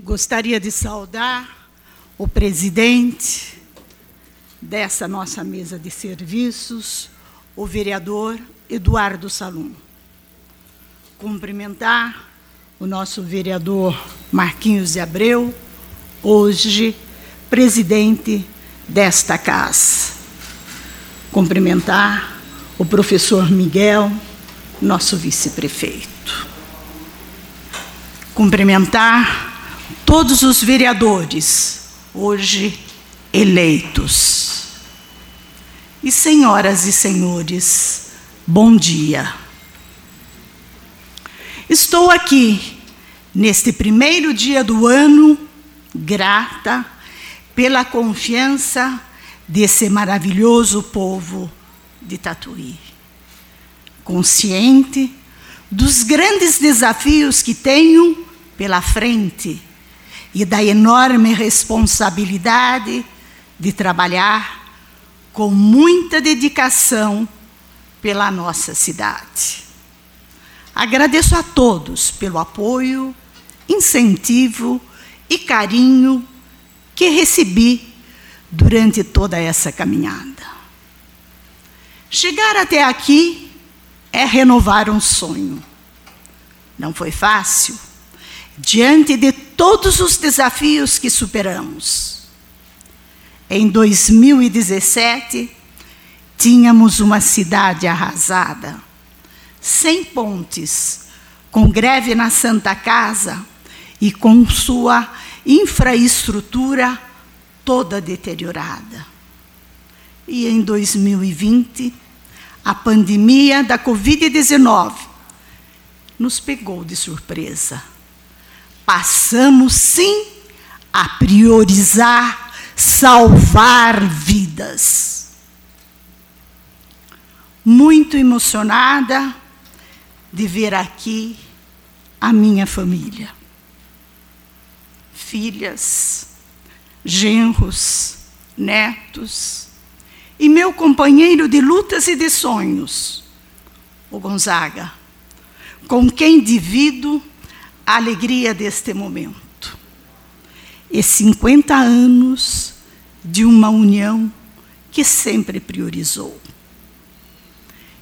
Gostaria de saudar o presidente dessa nossa mesa de serviços, o vereador Eduardo Salum. Cumprimentar o nosso vereador Marquinhos de Abreu, hoje presidente desta casa. Cumprimentar o professor Miguel, nosso vice-prefeito. Cumprimentar todos os vereadores hoje eleitos. E senhoras e senhores, bom dia. Estou aqui neste primeiro dia do ano, grata pela confiança desse maravilhoso povo de Tatuí. Consciente dos grandes desafios que tenho pela frente e da enorme responsabilidade de trabalhar com muita dedicação pela nossa cidade. Agradeço a todos pelo apoio, incentivo e carinho que recebi durante toda essa caminhada. Chegar até aqui é renovar um sonho. Não foi fácil, diante de todos os desafios que superamos. Em 2017, tínhamos uma cidade arrasada, sem pontes, com greve na Santa Casa e com sua infraestrutura toda deteriorada. E em 2020, a pandemia da Covid-19 nos pegou de surpresa passamos sim a priorizar salvar vidas. Muito emocionada de ver aqui a minha família. Filhas, genros, netos e meu companheiro de lutas e de sonhos, o Gonzaga, com quem divido a alegria deste momento. E 50 anos de uma união que sempre priorizou.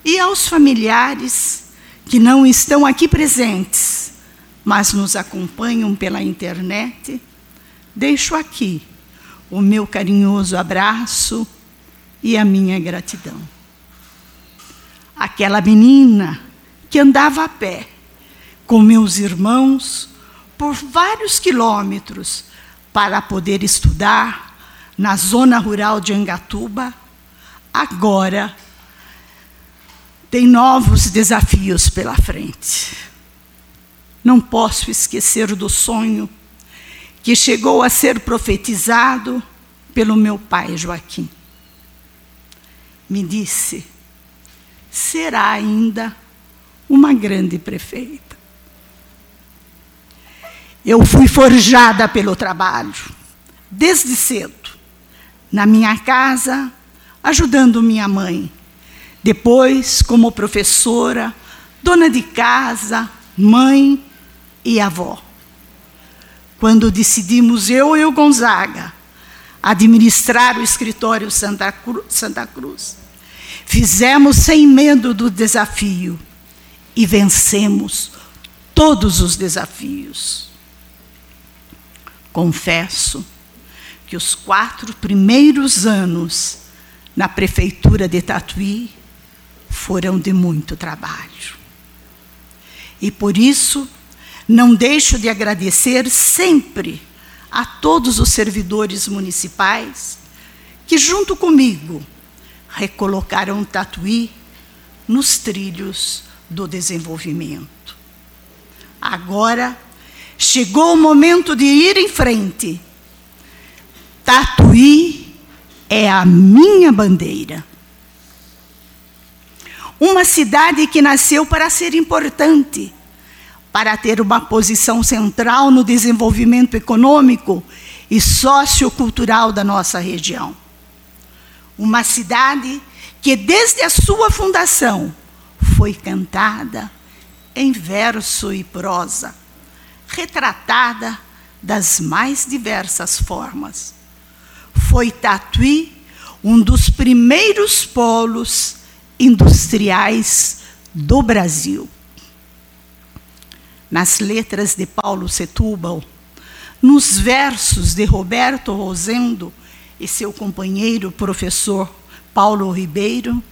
E aos familiares que não estão aqui presentes, mas nos acompanham pela internet, deixo aqui o meu carinhoso abraço e a minha gratidão. Aquela menina que andava a pé, com meus irmãos por vários quilômetros para poder estudar na zona rural de Angatuba, agora tem novos desafios pela frente. Não posso esquecer do sonho que chegou a ser profetizado pelo meu pai Joaquim. Me disse: será ainda uma grande prefeita. Eu fui forjada pelo trabalho, desde cedo, na minha casa, ajudando minha mãe. Depois, como professora, dona de casa, mãe e avó. Quando decidimos, eu e o Gonzaga, administrar o escritório Santa, Cru Santa Cruz, fizemos sem medo do desafio e vencemos todos os desafios. Confesso que os quatro primeiros anos na prefeitura de Tatuí foram de muito trabalho. E por isso, não deixo de agradecer sempre a todos os servidores municipais que, junto comigo, recolocaram Tatuí nos trilhos do desenvolvimento. Agora, Chegou o momento de ir em frente. Tatuí é a minha bandeira. Uma cidade que nasceu para ser importante, para ter uma posição central no desenvolvimento econômico e sociocultural da nossa região. Uma cidade que, desde a sua fundação, foi cantada em verso e prosa retratada das mais diversas formas. Foi Tatuí um dos primeiros polos industriais do Brasil. Nas letras de Paulo Setúbal, nos versos de Roberto Rosendo e seu companheiro professor Paulo Ribeiro,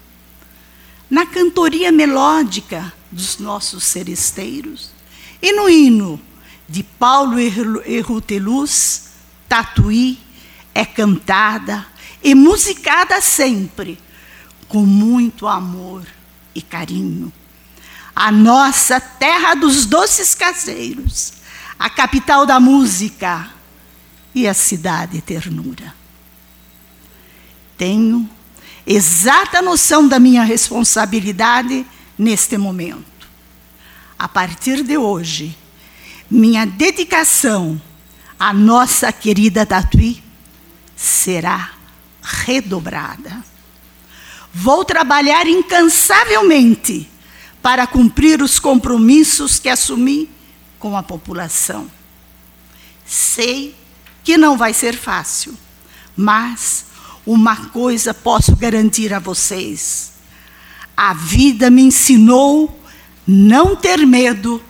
na cantoria melódica dos nossos seresteiros e no hino de Paulo Erruteluz, Tatuí é cantada e musicada sempre com muito amor e carinho. A nossa terra dos doces caseiros, a capital da música e a cidade ternura. Tenho exata noção da minha responsabilidade neste momento. A partir de hoje, minha dedicação à nossa querida Tatuí será redobrada. Vou trabalhar incansavelmente para cumprir os compromissos que assumi com a população. Sei que não vai ser fácil, mas uma coisa posso garantir a vocês: a vida me ensinou não ter medo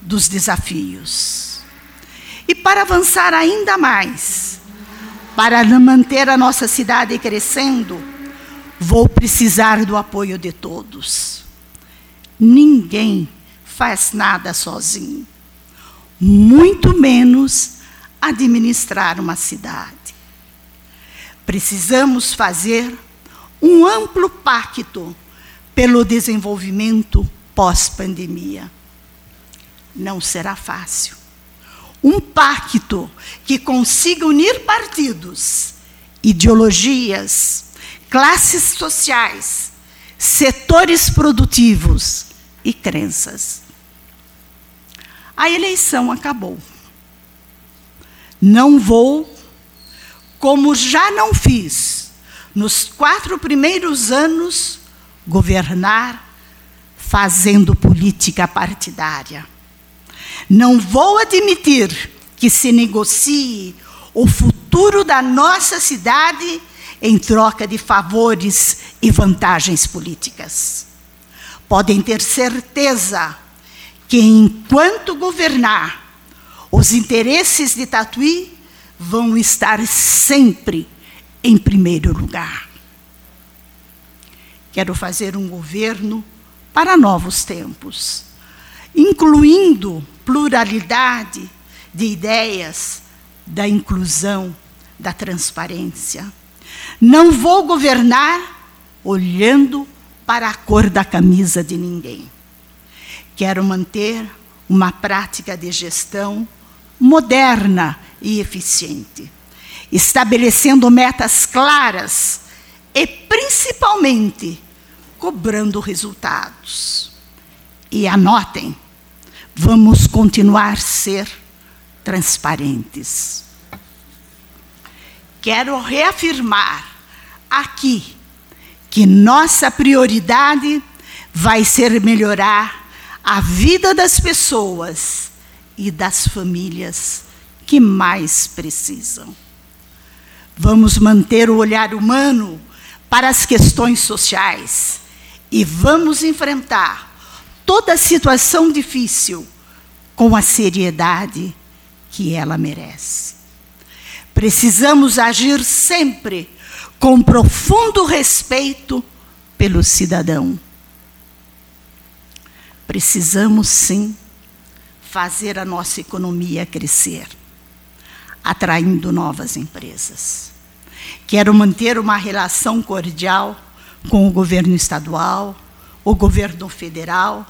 dos desafios. E para avançar ainda mais, para manter a nossa cidade crescendo, vou precisar do apoio de todos. Ninguém faz nada sozinho, muito menos administrar uma cidade. Precisamos fazer um amplo pacto pelo desenvolvimento pós-pandemia. Não será fácil. Um pacto que consiga unir partidos, ideologias, classes sociais, setores produtivos e crenças. A eleição acabou. Não vou como já não fiz nos quatro primeiros anos, governar fazendo política partidária. Não vou admitir que se negocie o futuro da nossa cidade em troca de favores e vantagens políticas. Podem ter certeza que, enquanto governar, os interesses de Tatuí vão estar sempre em primeiro lugar. Quero fazer um governo para novos tempos, incluindo pluralidade de ideias, da inclusão, da transparência. Não vou governar olhando para a cor da camisa de ninguém. Quero manter uma prática de gestão moderna e eficiente, estabelecendo metas claras e, principalmente, cobrando resultados. E anotem, vamos continuar a ser transparentes. Quero reafirmar aqui que nossa prioridade vai ser melhorar a vida das pessoas e das famílias que mais precisam. Vamos manter o olhar humano para as questões sociais e vamos enfrentar toda situação difícil com a seriedade que ela merece. Precisamos agir sempre com profundo respeito pelo cidadão. Precisamos, sim, fazer a nossa economia crescer atraindo novas empresas. Quero manter uma relação cordial com o governo estadual, o governo federal,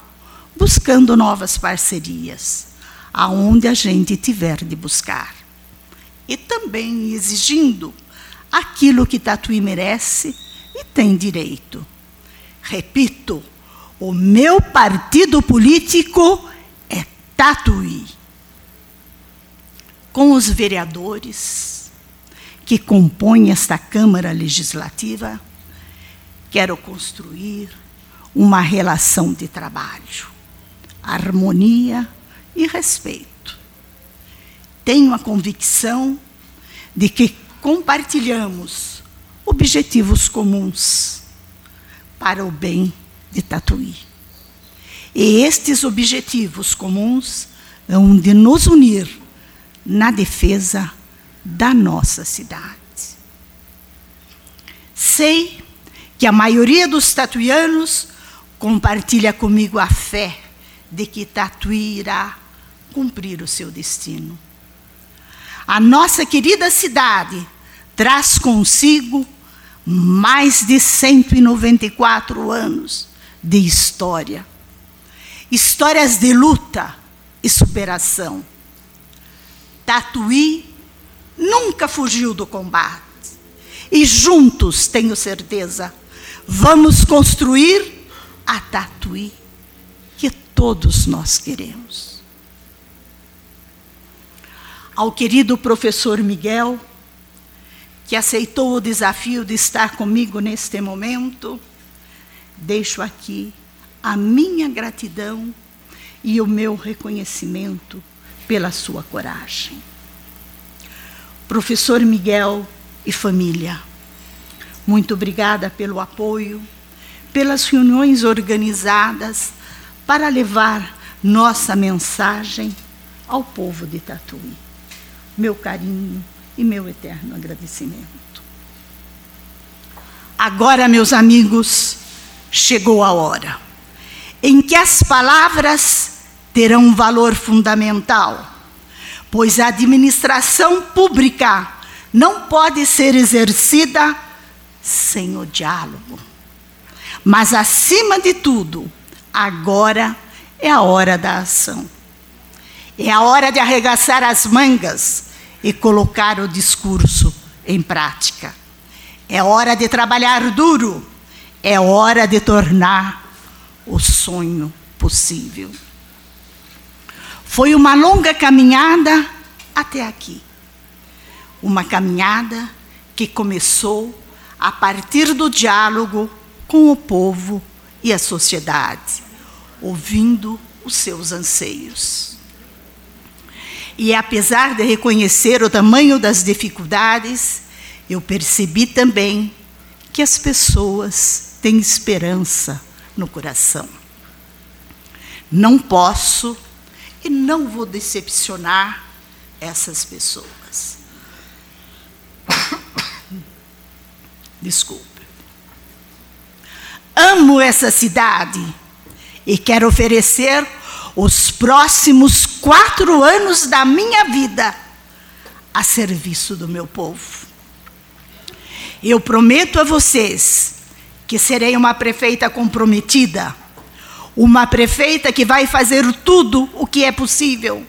buscando novas parcerias, aonde a gente tiver de buscar. E também exigindo aquilo que Tatuí merece e tem direito. Repito, o meu partido político é Tatuí com os vereadores que compõem esta Câmara Legislativa, quero construir uma relação de trabalho, harmonia e respeito. tenho a convicção de que compartilhamos objetivos comuns para o bem de Tatuí. E estes objetivos comuns hão de nos unir na defesa da nossa cidade. Sei que a maioria dos tatuianos compartilha comigo a fé de que Tatuí irá cumprir o seu destino. A nossa querida cidade traz consigo mais de 194 anos de história. Histórias de luta e superação. Tatuí nunca fugiu do combate. E juntos, tenho certeza, vamos construir a Tatuí todos nós queremos. Ao querido professor Miguel, que aceitou o desafio de estar comigo neste momento, deixo aqui a minha gratidão e o meu reconhecimento pela sua coragem. Professor Miguel e família, muito obrigada pelo apoio, pelas reuniões organizadas para levar nossa mensagem ao povo de Tatuí. Meu carinho e meu eterno agradecimento. Agora, meus amigos, chegou a hora em que as palavras terão um valor fundamental, pois a administração pública não pode ser exercida sem o diálogo. Mas, acima de tudo, agora é a hora da ação. É a hora de arregaçar as mangas e colocar o discurso em prática. É hora de trabalhar duro, é hora de tornar o sonho possível. Foi uma longa caminhada até aqui. Uma caminhada que começou a partir do diálogo com o povo e a sociedade, ouvindo os seus anseios. E apesar de reconhecer o tamanho das dificuldades, eu percebi também que as pessoas têm esperança no coração. Não posso e não vou decepcionar essas pessoas. Desculpe. Amo essa cidade e quero oferecer os próximos quatro anos da minha vida a serviço do meu povo. Eu prometo a vocês que serei uma prefeita comprometida, uma prefeita que vai fazer tudo o que é possível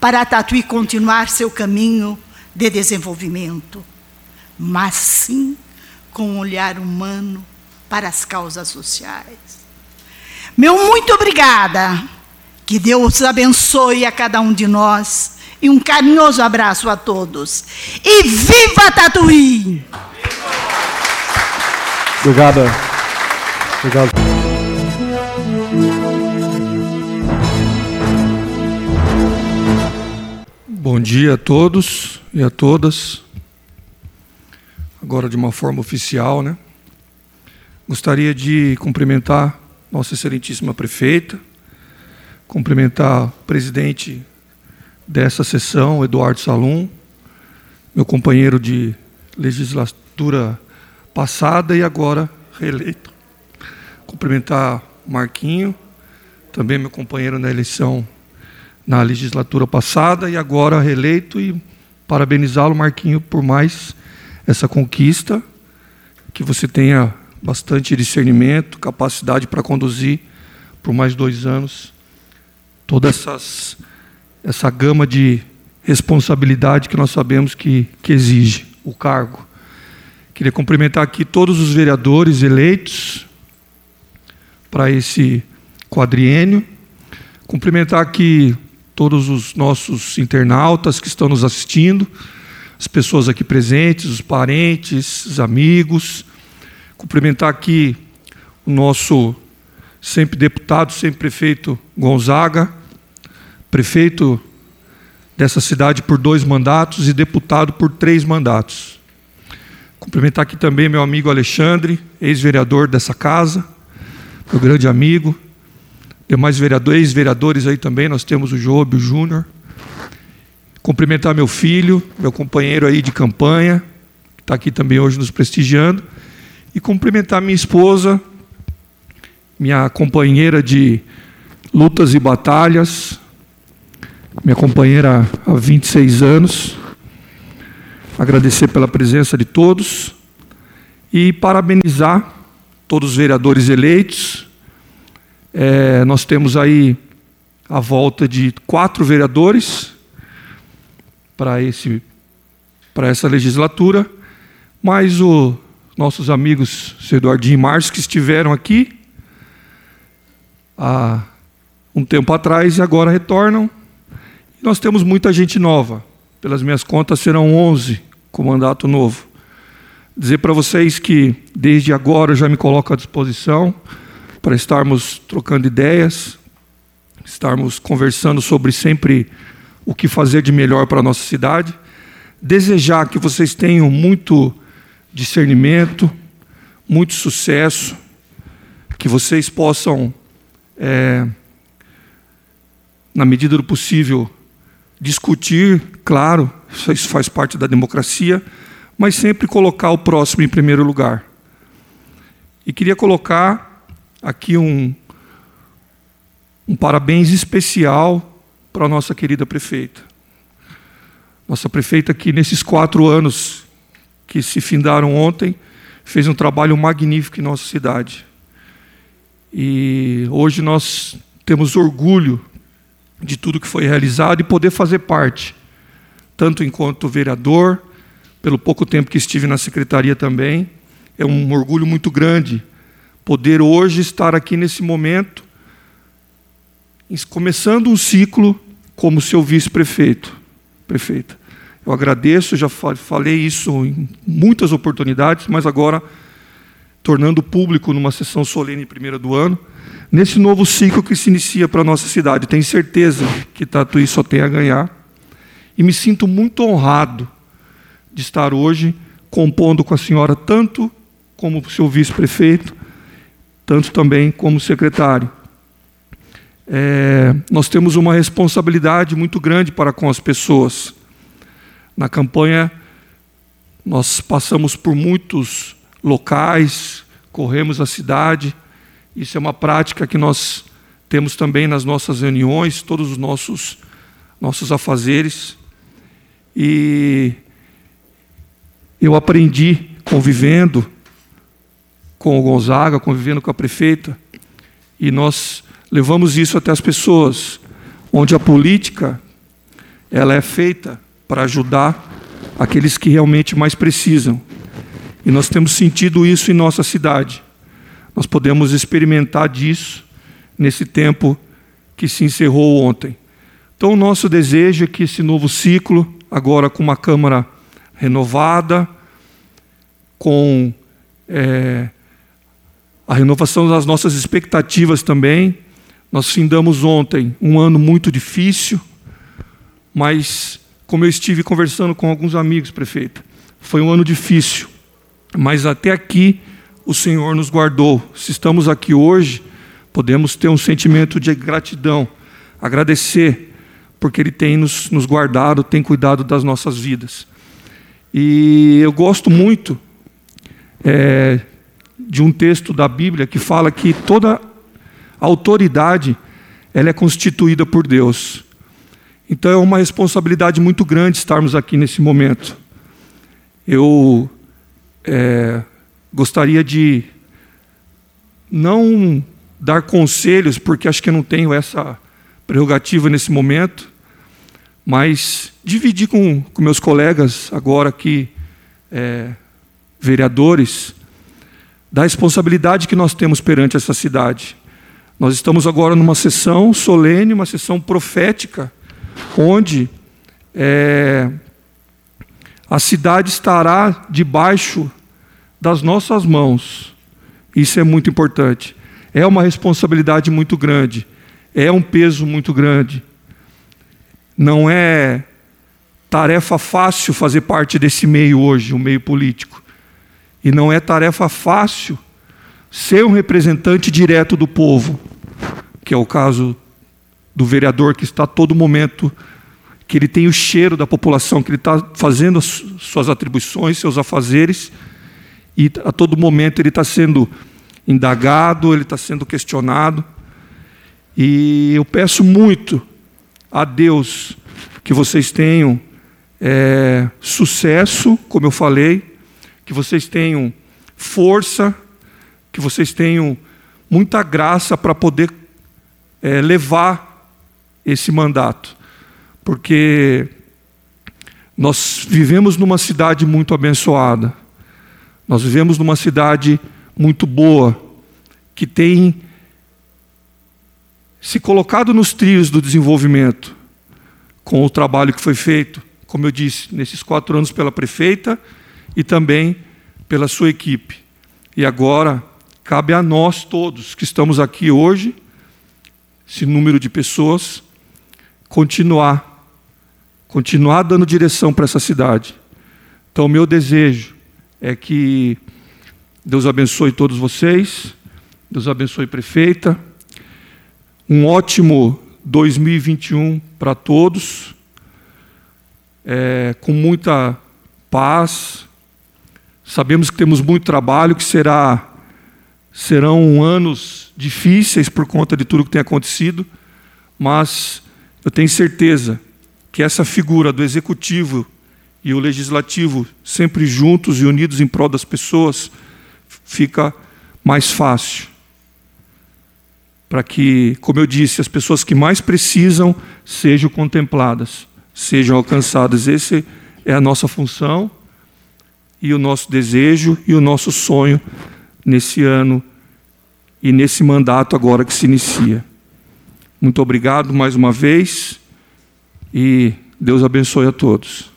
para Tatuí continuar seu caminho de desenvolvimento, mas sim com um olhar humano para as causas sociais. Meu muito obrigada que Deus abençoe a cada um de nós. E um carinhoso abraço a todos. E viva Tatuí! Obrigada. Obrigado. Bom dia a todos e a todas. Agora de uma forma oficial, né? Gostaria de cumprimentar nossa excelentíssima prefeita, cumprimentar o presidente dessa sessão, Eduardo Salum, meu companheiro de legislatura passada e agora reeleito. Cumprimentar Marquinho, também meu companheiro na eleição na legislatura passada e agora reeleito e parabenizá-lo, Marquinho, por mais essa conquista, que você tenha bastante discernimento, capacidade para conduzir por mais dois anos toda essas, essa gama de responsabilidade que nós sabemos que, que exige o cargo. Queria cumprimentar aqui todos os vereadores eleitos para esse quadriênio. Cumprimentar aqui todos os nossos internautas que estão nos assistindo, as pessoas aqui presentes, os parentes, os amigos. Cumprimentar aqui o nosso sempre deputado, sempre prefeito Gonzaga, prefeito dessa cidade por dois mandatos e deputado por três mandatos. Cumprimentar aqui também meu amigo Alexandre, ex-vereador dessa casa, meu grande amigo. Demais vereadores, ex-vereadores aí também, nós temos o Jôbio Júnior. Cumprimentar meu filho, meu companheiro aí de campanha, que está aqui também hoje nos prestigiando. E cumprimentar minha esposa, minha companheira de lutas e batalhas, minha companheira há 26 anos. Agradecer pela presença de todos e parabenizar todos os vereadores eleitos. É, nós temos aí a volta de quatro vereadores para esse para essa legislatura, mais os nossos amigos Eduardinho e Márcio que estiveram aqui há um tempo atrás e agora retornam. Nós temos muita gente nova. Pelas minhas contas, serão 11 com mandato novo. Dizer para vocês que, desde agora, eu já me coloco à disposição para estarmos trocando ideias, estarmos conversando sobre sempre o que fazer de melhor para a nossa cidade. Desejar que vocês tenham muito discernimento, muito sucesso, que vocês possam é, na medida do possível, discutir, claro, isso faz parte da democracia, mas sempre colocar o próximo em primeiro lugar. E queria colocar aqui um, um parabéns especial para a nossa querida prefeita. Nossa prefeita, que nesses quatro anos que se findaram ontem, fez um trabalho magnífico em nossa cidade. E hoje nós temos orgulho de tudo que foi realizado e poder fazer parte, tanto enquanto vereador, pelo pouco tempo que estive na secretaria também. É um orgulho muito grande poder hoje estar aqui nesse momento, começando um ciclo como seu vice-prefeito, prefeita. Eu agradeço, já falei isso em muitas oportunidades, mas agora tornando público numa sessão solene primeira do ano, nesse novo ciclo que se inicia para a nossa cidade. Tenho certeza que Tatuí só tem a ganhar. E me sinto muito honrado de estar hoje compondo com a senhora, tanto como seu vice-prefeito, tanto também como secretário. É, nós temos uma responsabilidade muito grande para com as pessoas. Na campanha, nós passamos por muitos locais, corremos a cidade. Isso é uma prática que nós temos também nas nossas reuniões, todos os nossos nossos afazeres. E eu aprendi convivendo com o Gonzaga, convivendo com a prefeita, e nós levamos isso até as pessoas, onde a política ela é feita para ajudar aqueles que realmente mais precisam. E nós temos sentido isso em nossa cidade. Nós podemos experimentar disso nesse tempo que se encerrou ontem. Então, o nosso desejo é que esse novo ciclo, agora com uma Câmara renovada, com é, a renovação das nossas expectativas também. Nós findamos ontem um ano muito difícil, mas, como eu estive conversando com alguns amigos, prefeita, foi um ano difícil mas até aqui o Senhor nos guardou. Se estamos aqui hoje, podemos ter um sentimento de gratidão, agradecer, porque Ele tem nos, nos guardado, tem cuidado das nossas vidas. E eu gosto muito é, de um texto da Bíblia que fala que toda autoridade ela é constituída por Deus. Então é uma responsabilidade muito grande estarmos aqui nesse momento. Eu é, gostaria de não dar conselhos, porque acho que eu não tenho essa prerrogativa nesse momento, mas dividir com, com meus colegas agora aqui, é, vereadores, da responsabilidade que nós temos perante essa cidade. Nós estamos agora numa sessão solene, uma sessão profética, onde é, a cidade estará debaixo das nossas mãos. Isso é muito importante. É uma responsabilidade muito grande. É um peso muito grande. Não é tarefa fácil fazer parte desse meio hoje, o meio político. E não é tarefa fácil ser um representante direto do povo, que é o caso do vereador que está a todo momento, que ele tem o cheiro da população, que ele está fazendo as suas atribuições, seus afazeres, e a todo momento ele está sendo indagado, ele está sendo questionado. E eu peço muito a Deus que vocês tenham é, sucesso, como eu falei, que vocês tenham força, que vocês tenham muita graça para poder é, levar esse mandato, porque nós vivemos numa cidade muito abençoada, nós vivemos numa cidade muito boa, que tem se colocado nos trios do desenvolvimento, com o trabalho que foi feito, como eu disse, nesses quatro anos pela prefeita e também pela sua equipe. E agora cabe a nós todos que estamos aqui hoje, esse número de pessoas, continuar, continuar dando direção para essa cidade. Então, o meu desejo é que Deus abençoe todos vocês, Deus abençoe prefeita, um ótimo 2021 para todos, é, com muita paz. Sabemos que temos muito trabalho, que será, serão anos difíceis por conta de tudo que tem acontecido, mas eu tenho certeza que essa figura do executivo e o legislativo sempre juntos e unidos em prol das pessoas fica mais fácil para que, como eu disse, as pessoas que mais precisam sejam contempladas, sejam alcançadas. Essa é a nossa função e o nosso desejo e o nosso sonho nesse ano e nesse mandato agora que se inicia. Muito obrigado mais uma vez e Deus abençoe a todos.